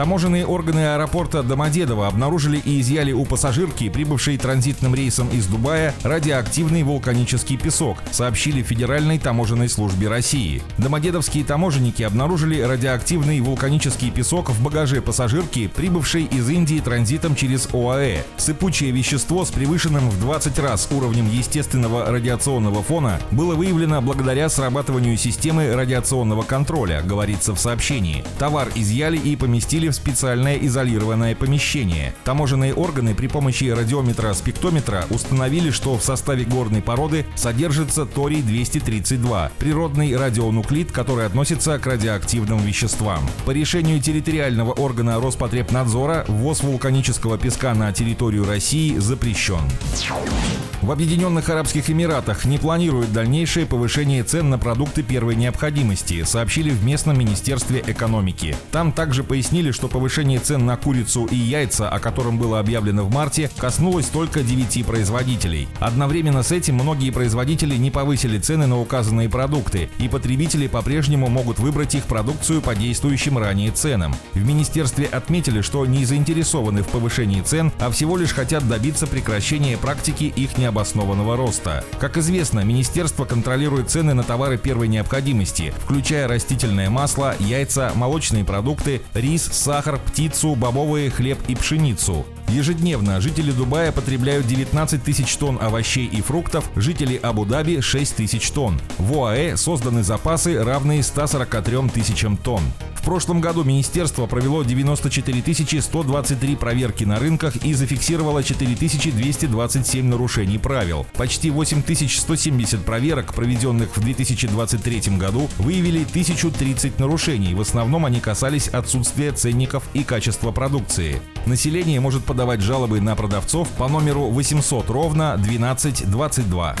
Таможенные органы аэропорта Домодедово обнаружили и изъяли у пассажирки, прибывшей транзитным рейсом из Дубая, радиоактивный вулканический песок, сообщили Федеральной таможенной службе России. Домодедовские таможенники обнаружили радиоактивный вулканический песок в багаже пассажирки, прибывшей из Индии транзитом через ОАЭ. Сыпучее вещество с превышенным в 20 раз уровнем естественного радиационного фона было выявлено благодаря срабатыванию системы радиационного контроля, говорится в сообщении. Товар изъяли и поместили в специальное изолированное помещение. Таможенные органы при помощи радиометра-спектометра установили, что в составе горной породы содержится торий-232, природный радионуклид, который относится к радиоактивным веществам. По решению территориального органа Роспотребнадзора ввоз вулканического песка на территорию России запрещен. В Объединенных Арабских Эмиратах не планируют дальнейшее повышение цен на продукты первой необходимости, сообщили в местном министерстве экономики. Там также пояснили, что повышение цен на курицу и яйца, о котором было объявлено в марте, коснулось только 9 производителей. Одновременно с этим многие производители не повысили цены на указанные продукты, и потребители по-прежнему могут выбрать их продукцию по действующим ранее ценам. В министерстве отметили, что не заинтересованы в повышении цен, а всего лишь хотят добиться прекращения практики их необоснованного роста. Как известно, министерство контролирует цены на товары первой необходимости, включая растительное масло, яйца, молочные продукты, рис, сахар, птицу, бобовые, хлеб и пшеницу. Ежедневно жители Дубая потребляют 19 тысяч тонн овощей и фруктов, жители Абу-Даби – 6 тысяч тонн. В ОАЭ созданы запасы, равные 143 тысячам тонн. В прошлом году министерство провело 94 123 проверки на рынках и зафиксировало 4227 нарушений правил. Почти 8170 проверок, проведенных в 2023 году, выявили 1030 нарушений. В основном они касались отсутствия ценников и качества продукции. Население может подавать жалобы на продавцов по номеру 800 ровно 1222.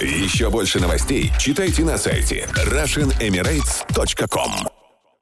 Еще больше новостей читайте на сайте RussianEmirates.com